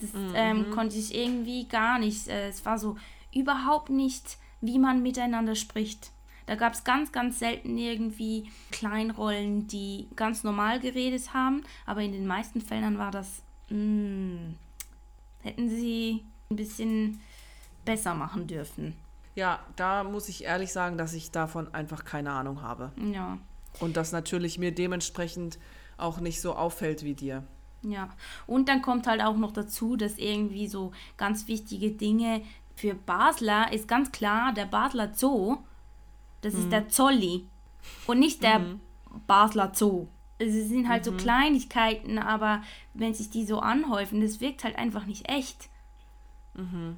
Das mhm. ähm, konnte ich irgendwie gar nicht. Äh, es war so überhaupt nicht, wie man miteinander spricht. Da gab es ganz, ganz selten irgendwie Kleinrollen, die ganz normal geredet haben, aber in den meisten Fällen war das, mh, hm, hätten sie ein bisschen besser machen dürfen. Ja, da muss ich ehrlich sagen, dass ich davon einfach keine Ahnung habe. Ja. Und das natürlich mir dementsprechend auch nicht so auffällt wie dir. Ja, und dann kommt halt auch noch dazu, dass irgendwie so ganz wichtige Dinge für Basler ist ganz klar, der Basler Zoo das mhm. ist der Zolli und nicht der mhm. Basler Zoo. Also es sind halt mhm. so Kleinigkeiten, aber wenn sich die so anhäufen, das wirkt halt einfach nicht echt. Mhm.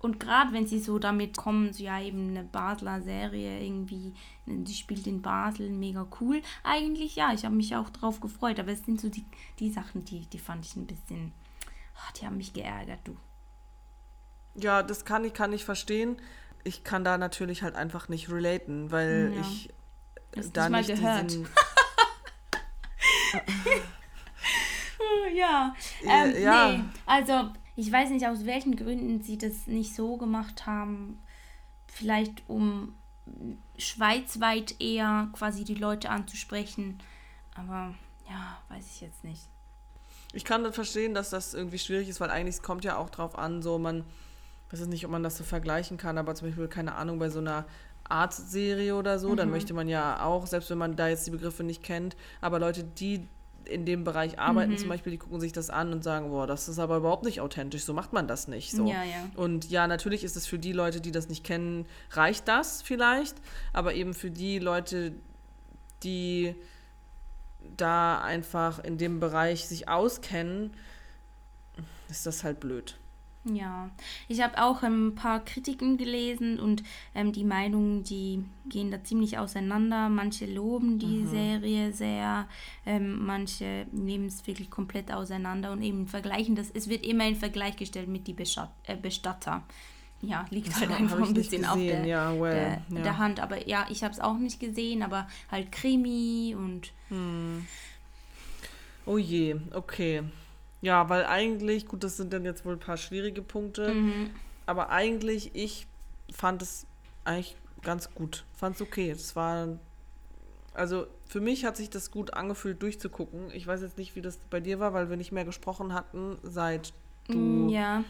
Und gerade wenn sie so damit kommen, so ja eben eine Basler Serie irgendwie, die spielt in Basel, mega cool. Eigentlich ja, ich habe mich auch drauf gefreut, aber es sind so die, die Sachen, die, die fand ich ein bisschen, oh, die haben mich geärgert, du. Ja, das kann ich, kann ich verstehen ich kann da natürlich halt einfach nicht relaten, weil ja. ich Hast da nicht gehört. diesen ja, ähm, ja. Nee. also ich weiß nicht, aus welchen Gründen sie das nicht so gemacht haben. Vielleicht um schweizweit eher quasi die Leute anzusprechen. Aber ja, weiß ich jetzt nicht. Ich kann dann verstehen, dass das irgendwie schwierig ist, weil eigentlich kommt ja auch drauf an, so man weiß nicht, ob man das so vergleichen kann, aber zum Beispiel, keine Ahnung, bei so einer Art-Serie oder so, mhm. dann möchte man ja auch, selbst wenn man da jetzt die Begriffe nicht kennt, aber Leute, die in dem Bereich arbeiten, mhm. zum Beispiel, die gucken sich das an und sagen, boah, das ist aber überhaupt nicht authentisch, so macht man das nicht. So. Ja, ja. Und ja, natürlich ist es für die Leute, die das nicht kennen, reicht das vielleicht, aber eben für die Leute, die da einfach in dem Bereich sich auskennen, ist das halt blöd. Ja, ich habe auch ein paar Kritiken gelesen und ähm, die Meinungen, die gehen da ziemlich auseinander. Manche loben die mhm. Serie sehr, ähm, manche nehmen es wirklich komplett auseinander und eben vergleichen das. Es wird immer in Vergleich gestellt mit die Bestat äh, Bestatter. Ja, liegt halt einfach ein bisschen auf der, ja, well, der, ja. der, Hand. Aber ja, ich habe es auch nicht gesehen, aber halt Krimi und. Hm. Oh je, okay. Ja, weil eigentlich, gut, das sind dann jetzt wohl ein paar schwierige Punkte, mhm. aber eigentlich, ich fand es eigentlich ganz gut. Fand es okay. Es war, also für mich hat sich das gut angefühlt, durchzugucken. Ich weiß jetzt nicht, wie das bei dir war, weil wir nicht mehr gesprochen hatten, seit du mm, ja.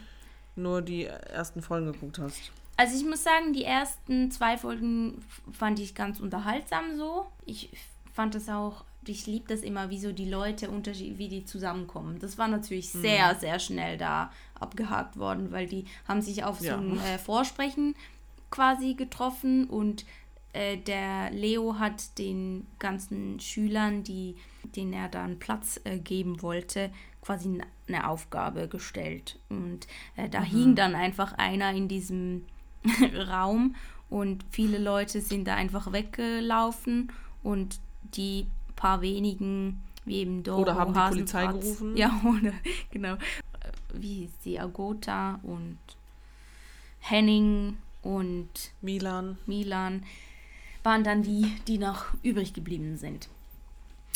nur die ersten Folgen geguckt hast. Also ich muss sagen, die ersten zwei Folgen fand ich ganz unterhaltsam so. Ich fand es auch ich liebe das immer, wie so die Leute unterschied wie die zusammenkommen. Das war natürlich mhm. sehr, sehr schnell da abgehakt worden, weil die haben sich auf ja. so ein äh, Vorsprechen quasi getroffen und äh, der Leo hat den ganzen Schülern, die, denen er dann Platz äh, geben wollte, quasi eine Aufgabe gestellt. Und äh, da mhm. hing dann einfach einer in diesem Raum und viele Leute sind da einfach weggelaufen und die paar wenigen, wie eben Doro, Oder haben die Polizei gerufen? Ja, oder, genau. Wie hieß sie? Agota und Henning und Milan. Milan waren dann die, die noch übrig geblieben sind.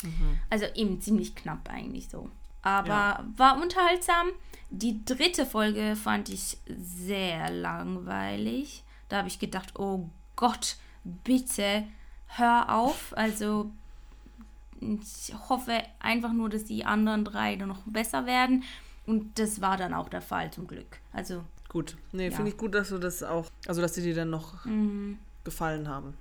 Mhm. Also eben ziemlich knapp eigentlich so. Aber ja. war unterhaltsam. Die dritte Folge fand ich sehr langweilig. Da habe ich gedacht, oh Gott, bitte hör auf. Also ich hoffe einfach nur, dass die anderen drei dann noch besser werden. Und das war dann auch der Fall zum Glück. Also. Gut. Nee, ja. finde ich gut, dass du das auch, also dass sie dir dann noch mhm. gefallen haben.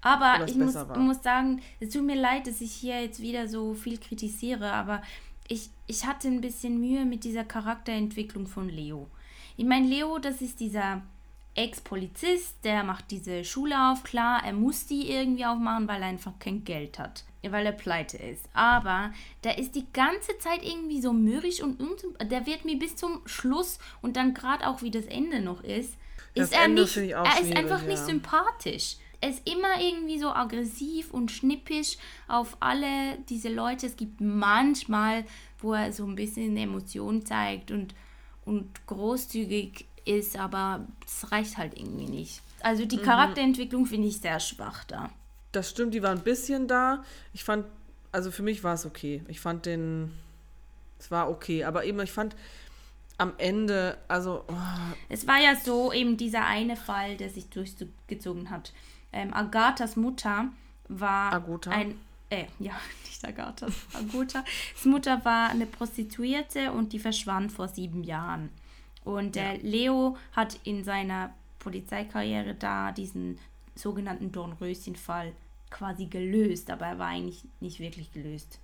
Aber ich muss, muss sagen, es tut mir leid, dass ich hier jetzt wieder so viel kritisiere, aber ich, ich hatte ein bisschen Mühe mit dieser Charakterentwicklung von Leo. Ich meine, Leo, das ist dieser Ex-Polizist, der macht diese Schule auf. Klar, er muss die irgendwie aufmachen, weil er einfach kein Geld hat weil er pleite ist. Aber der ist die ganze Zeit irgendwie so mürrisch und der wird mir bis zum Schluss und dann gerade auch wie das Ende noch ist, ist er nicht, er ist einfach ja. nicht sympathisch. Er ist immer irgendwie so aggressiv und schnippisch auf alle diese Leute. Es gibt manchmal, wo er so ein bisschen Emotionen zeigt und, und großzügig ist, aber es reicht halt irgendwie nicht. Also die mhm. Charakterentwicklung finde ich sehr schwach da das stimmt, die war ein bisschen da. Ich fand, also für mich war es okay. Ich fand den, es war okay, aber eben, ich fand am Ende, also. Oh. Es war ja so eben dieser eine Fall, der sich durchgezogen hat. Ähm, Agathas Mutter war Agota. ein, äh, ja, nicht Agathas, Agota. Das Mutter war eine Prostituierte und die verschwand vor sieben Jahren. Und äh, Leo hat in seiner Polizeikarriere da diesen sogenannten Dornröschen-Fall quasi gelöst, aber er war eigentlich nicht wirklich gelöst.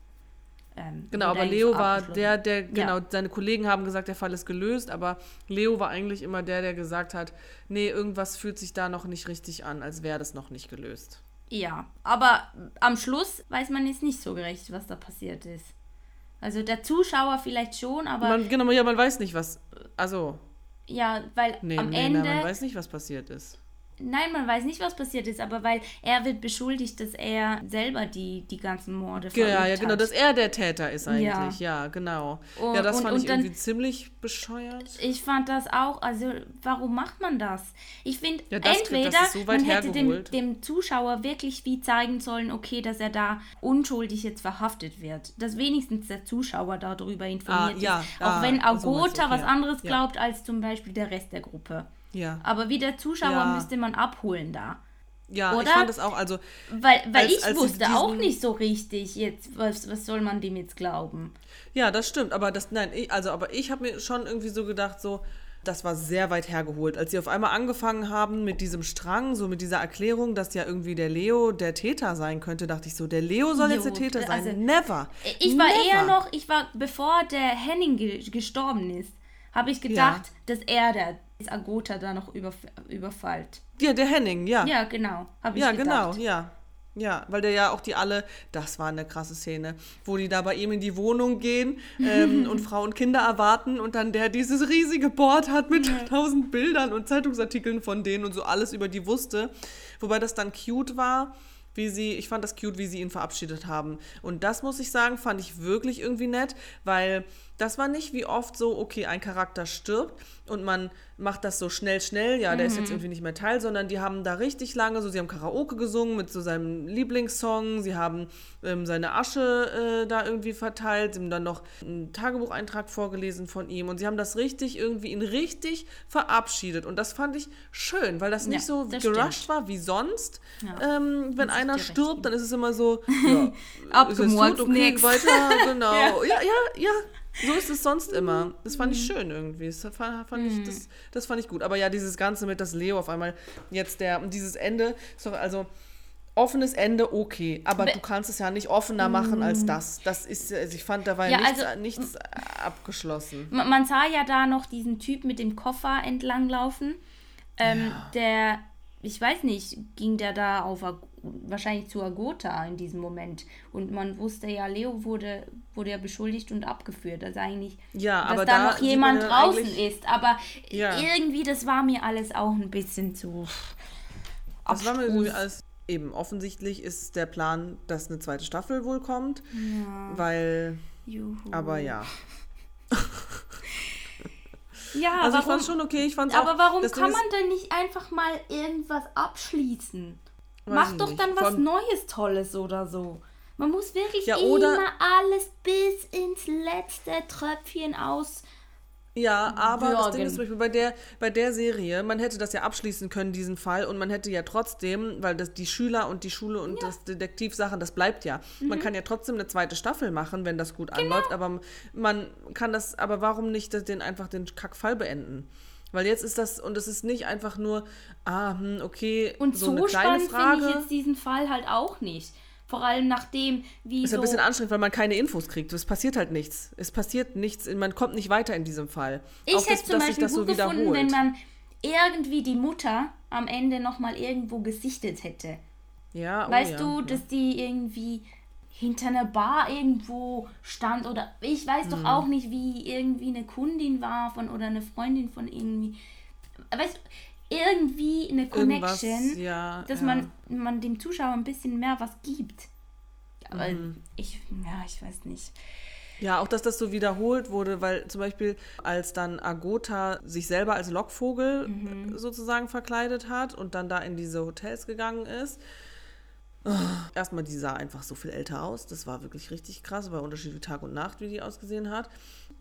Ähm, genau, aber Leo war der, der, genau, ja. seine Kollegen haben gesagt, der Fall ist gelöst, aber Leo war eigentlich immer der, der gesagt hat, nee, irgendwas fühlt sich da noch nicht richtig an, als wäre das noch nicht gelöst. Ja, aber am Schluss weiß man jetzt nicht so gerecht, was da passiert ist. Also der Zuschauer vielleicht schon, aber. Man, genau, ja, man weiß nicht, was. Also. Ja, weil nee, am nee, Ende. man weiß nicht, was passiert ist. Nein, man weiß nicht, was passiert ist, aber weil er wird beschuldigt, dass er selber die, die ganzen Morde verübt Ja, ja, genau, hat. dass er der Täter ist eigentlich. Ja, ja genau. Und, ja, das und, fand und ich dann, irgendwie ziemlich bescheuert. Ich fand das auch, also warum macht man das? Ich finde, Ja, entweder so man hätte dem, dem Zuschauer wirklich wie zeigen sollen, okay, dass er da unschuldig jetzt verhaftet wird. Dass wenigstens der Zuschauer darüber informiert Ah, ja, ist. ah, Auch wenn so meinst du, Agota okay, was anderes glaubt als zum Beispiel der Rest der Gruppe. Ja. Aber wie der Zuschauer Ja. müsste man abholen da. Ja, ich Oder? fand das auch, also. Weil, weil Als- ich als wusste auch diesen- nicht so richtig jetzt, was, was soll man dem jetzt glauben? Ja, das stimmt, aber das, nein, ich, also, aber ich habe mir schon irgendwie so gedacht, so, das war sehr weit hergeholt. Als sie auf einmal angefangen haben mit diesem Strang, so mit dieser Erklärung, dass ja irgendwie der Leo der Täter sein könnte, dachte ich so, der Leo soll jetzt der Jo, Täter sein. also, Never. Ich war Never. eher noch, ich war, bevor der Henning ge gestorben ist, habe ich gedacht, dass er der Agota da noch überf überfallt. Ja, der Henning, ja. Ja, genau, habe ich Ja, gedacht. genau, ja. Ja, weil der ja auch die alle, das war eine krasse Szene, wo die da bei ihm in die Wohnung gehen ähm, und Frau und Kinder erwarten und dann der dieses riesige Board hat mit tausend Bildern und Zeitungsartikeln von denen und so alles über die wusste. Wobei das dann cute war, wie sie, ich fand das cute, wie sie ihn verabschiedet haben. Und das muss ich sagen, fand ich wirklich irgendwie nett, weil das war nicht wie oft so, okay, ein Charakter stirbt und man macht das so schnell, schnell, ja, der ist jetzt irgendwie nicht mehr Teil, sondern die haben da richtig lange, so sie haben Karaoke gesungen mit so seinem Lieblingssong, sie haben ähm, seine Asche äh, da irgendwie verteilt, sie haben dann noch einen Tagebucheintrag vorgelesen von ihm und sie haben das richtig irgendwie ihn richtig verabschiedet und das fand ich schön, weil das nicht Ja, so das gerusht war wie sonst. Ja. Ähm, wenn ich einer stirbt, dann ist es immer so, ja, tot, okay, nix. weiter, genau. ja, ja, ja. So ist es sonst immer. Das fand ich schön irgendwie. Das fand, fand ich, das, das fand ich gut. Aber ja, dieses Ganze mit, dass Leo auf einmal jetzt der, und dieses Ende, ist doch also offenes Ende, okay. Aber Be- du kannst es ja nicht offener machen als das. Das ist, also ich fand, da war Ja, nichts, also- nichts abgeschlossen. Man, man sah ja da noch diesen Typ mit dem Koffer entlanglaufen. Ähm, Der, ich weiß nicht, ging der da auf wahrscheinlich zu Agota in diesem Moment. Und man wusste ja, Leo wurde, wurde ja beschuldigt und abgeführt. Also eigentlich, Ja, dass da, noch jemand man ja draußen ist. Aber Ja. irgendwie, das war mir alles auch ein bisschen zu. Das war mir alles. Eben, offensichtlich ist der Plan, dass eine zweite Staffel wohl kommt. Weil, Juhu. aber ja. Ja, Also ich warum, fand schon okay, ich fand aber warum das Ding kann man denn nicht einfach mal irgendwas abschließen? Mach ich doch nicht. dann was Von- Neues, Tolles oder so. Man muss wirklich Ja, immer alles bis ins letzte Tröpfchen aus. Ja, aber das Ding ist zum Beispiel bei der, bei der Serie, man hätte das ja abschließen können, diesen Fall, und man hätte ja trotzdem, weil das die Schüler und die Schule und das Detektivsachen, das bleibt ja. Man Mhm. kann ja trotzdem eine zweite Staffel machen, wenn das gut Genau. anläuft, aber man kann das, aber warum nicht den einfach den Kackfall beenden? Weil jetzt ist das, und es ist nicht einfach nur, ah, hm, okay, Und so so, eine kleine spannend Frage. finde ich jetzt diesen Fall halt auch nicht. Vor allem nachdem, wie ist so... ein bisschen anstrengend, weil man keine Infos kriegt. Es passiert halt nichts. Es passiert nichts. Man kommt nicht weiter in diesem Fall. Ich Auch, hätte dass- zum Beispiel das so gut gefunden, wiederholt. wenn man irgendwie die Mutter am Ende nochmal irgendwo gesichtet hätte. Ja, oh Weißt ja. du, dass die irgendwie hinter einer Bar irgendwo stand oder ich weiß doch auch nicht, wie irgendwie eine Kundin war von oder eine Freundin von irgendwie. Weißt du, irgendwie eine Irgendwas, Connection, ja, dass ja. man, man dem Zuschauer ein bisschen mehr was gibt. Aber Mhm. ich, ja, ich weiß nicht. Ja, auch dass das so wiederholt wurde, weil zum Beispiel als dann Agota sich selber als Lockvogel Mhm. sozusagen verkleidet hat und dann da in diese Hotels gegangen ist, Erstmal, die sah einfach so viel älter aus. Das war wirklich richtig krass. War Unterschied wie Tag und Nacht, wie die ausgesehen hat.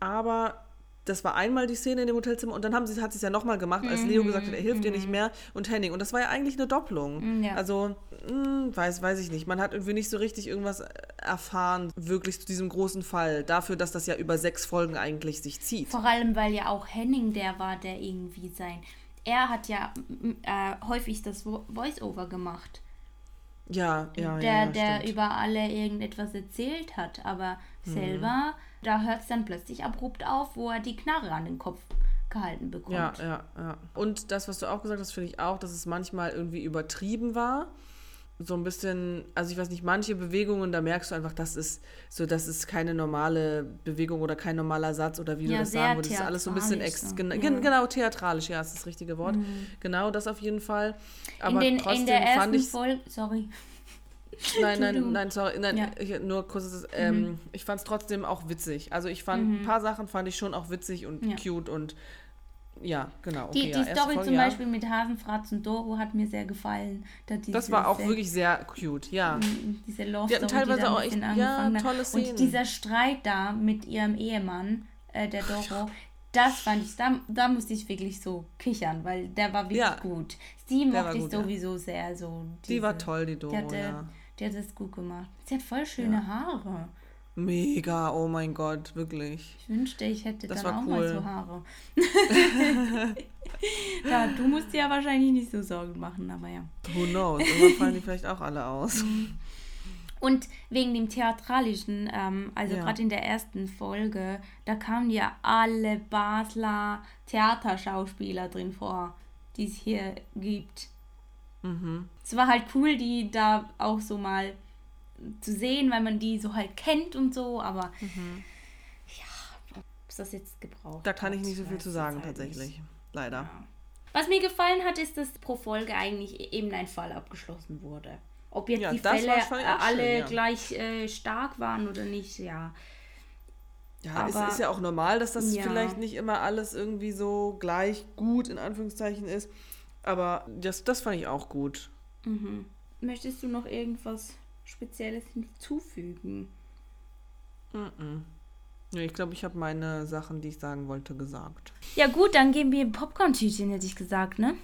Aber das war einmal die Szene in dem Hotelzimmer und dann haben sie, hat sie es ja nochmal gemacht, als Leo gesagt hat, er hilft ihr nicht mehr und Henning. Und das war ja eigentlich eine Doppelung. Ja. Also, mh, weiß, weiß ich nicht. Man hat irgendwie nicht so richtig irgendwas erfahren, wirklich zu diesem großen Fall. Dafür, dass das ja über sechs Folgen eigentlich sich zieht. Vor allem, weil ja auch Henning der war, der irgendwie sein. Er hat ja äh, häufig das Vo- Voice-Over gemacht. Ja, ja, der, ja, der stimmt. über alle irgendetwas erzählt hat, aber selber, da hört es dann plötzlich abrupt auf, wo er die Knarre an den Kopf gehalten bekommt. Ja, ja, ja. Und das, was du auch gesagt hast, finde ich auch, dass es manchmal irgendwie übertrieben war. So ein bisschen, also ich weiß nicht, manche Bewegungen, da merkst du einfach, das ist so, das ist keine normale Bewegung oder kein normaler Satz oder wie du Ja, das sehr sagen würdest. Das ist alles so ein bisschen ex so, gen ja. Mhm. gen genau theatralisch, ja, ist das richtige Wort. Genau, das auf jeden Fall. Aber in, den, trotzdem in der fand ersten ich Folge, sorry. Nein, nein, nein, sorry, nein, Ja. Mhm. ich, nur kurz, ähm, ich fand es trotzdem auch witzig. Also ich fand ein paar Sachen fand ich schon auch witzig und Ja. cute und ja, genau. Die, okay, ja, die erste Story Folge, zum ja. Beispiel mit Hasenfratz und Doro hat mir sehr gefallen. Da Das diese war auch sehr- wirklich sehr cute, ja. diese Love Die Story, teilweise die auch echt- ja, tolle Szenen. Und dieser Streit da mit ihrem Ehemann, äh, der Doro, das fand ich, da, da musste ich wirklich so kichern, weil der war wirklich Ja. gut. Sie mochte ich gut, ja. sowieso sehr. So Die war diese- toll, die Doro, Die, hatte, ja. Die hat das gut gemacht. Sie hat voll schöne Haare. Mega, oh mein Gott, wirklich. Ich wünschte, ich hätte Das dann auch cool. mal so Haare. ja, du musst dir ja wahrscheinlich nicht so Sorgen machen, aber ja. Who knows? Irgendwann fallen die vielleicht auch alle aus. Mhm. Und wegen dem Theatralischen, ähm, also Ja. gerade in der ersten Folge, da kamen ja alle Basler Theaterschauspieler drin vor, die es hier gibt. Mhm. Es war halt cool, die da auch so mal zu sehen, weil man die so halt kennt und so, aber ja, ob es das jetzt gebraucht Mhm. Da kann ich nicht so viel zu sagen, halt tatsächlich. nicht. Leider. Was mir gefallen hat, ist, dass pro Folge eigentlich eben ein Fall abgeschlossen wurde. Ob jetzt Ja, die Fälle alle schön, ja. gleich äh, stark waren oder nicht, ja. Ja, es Aber- ist ja auch normal, dass das Ja. vielleicht nicht immer alles irgendwie so gleich gut in Anführungszeichen ist. Aber das, das fand ich auch gut. Mhm. Möchtest du noch irgendwas Spezielles hinzufügen? Mhm. Ich glaube, ich habe meine Sachen, die ich sagen wollte, gesagt. Ja gut, dann geben wir Popcorn-Tütchen, hätte ich gesagt, ne?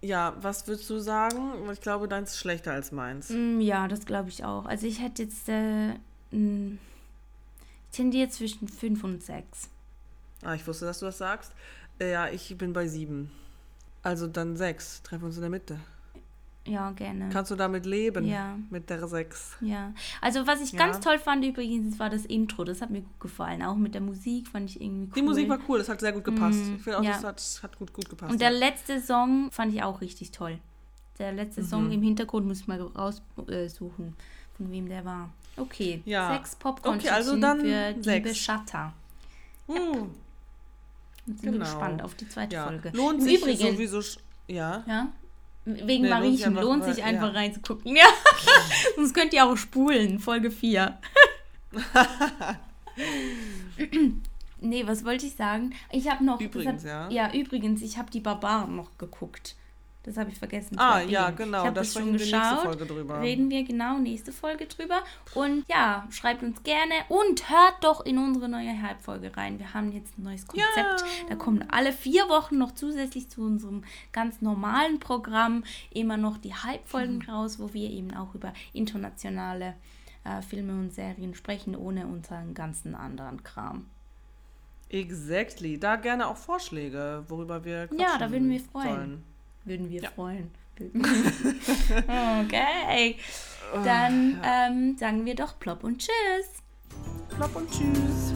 Ja, was würdest du sagen? Ich glaube, deins ist schlechter als meins. Mm, ja, das glaube ich auch. Also ich hätte jetzt, äh, ich tendiere zwischen 5 und 6. Ah, ich wusste, dass du das sagst. Äh, Ja, ich bin bei sieben. Also dann sechs. Treffen wir uns in der Mitte. Ja, gerne. Kannst du damit leben? Ja. Mit der sechs. Ja, also was ich Ja. ganz toll fand übrigens, war das Intro. Das hat mir gut gefallen. Auch mit der Musik fand ich irgendwie cool. Die Musik war cool, das hat sehr gut gepasst. Mhm, ich finde auch, ja. das hat, hat gut, gut gepasst. Und der ja. letzte Song fand ich auch richtig toll. Der letzte Mhm. Song im Hintergrund muss ich mal raussuchen, äh, suchen, von wem der war. Okay, Ja. sechs popcorn Okay, also dann für sechs. Shutter. Uh, Sind wir Genau. gespannt auf die zweite ja. Folge. Lohnt Im sich Übrigen, sowieso. Ja. Ja? Wegen Nee, lohnt sich Mariechen einfach, lohnt sich einfach ja. reinzugucken. Ja. Sonst könnt ihr auch spulen, Folge 4. nee, was wollte ich sagen? Ich habe noch. Übrigens, hat, ja. Ja, übrigens, ich habe die Barbaren noch geguckt. Das habe ich vergessen. Ah, ja, genau. Ich habe Da das schon wir nächste geschaut. Folge drüber. Reden wir genau nächste Folge drüber. Und ja, schreibt uns gerne und hört doch in unsere neue Halbfolge rein. Wir haben jetzt ein neues Konzept. Ja. Da kommen alle vier Wochen noch zusätzlich zu unserem ganz normalen Programm immer noch die Halbfolgen Mhm. raus, wo wir eben auch über internationale äh, Filme und Serien sprechen, ohne unseren ganzen anderen Kram. Exactly. Da gerne auch Vorschläge, worüber wir Ja, da würden wir freuen. Sollen. Würden wir Ja. freuen. okay. Dann ähm, sagen wir doch plopp und tschüss. Klopp und tschüss.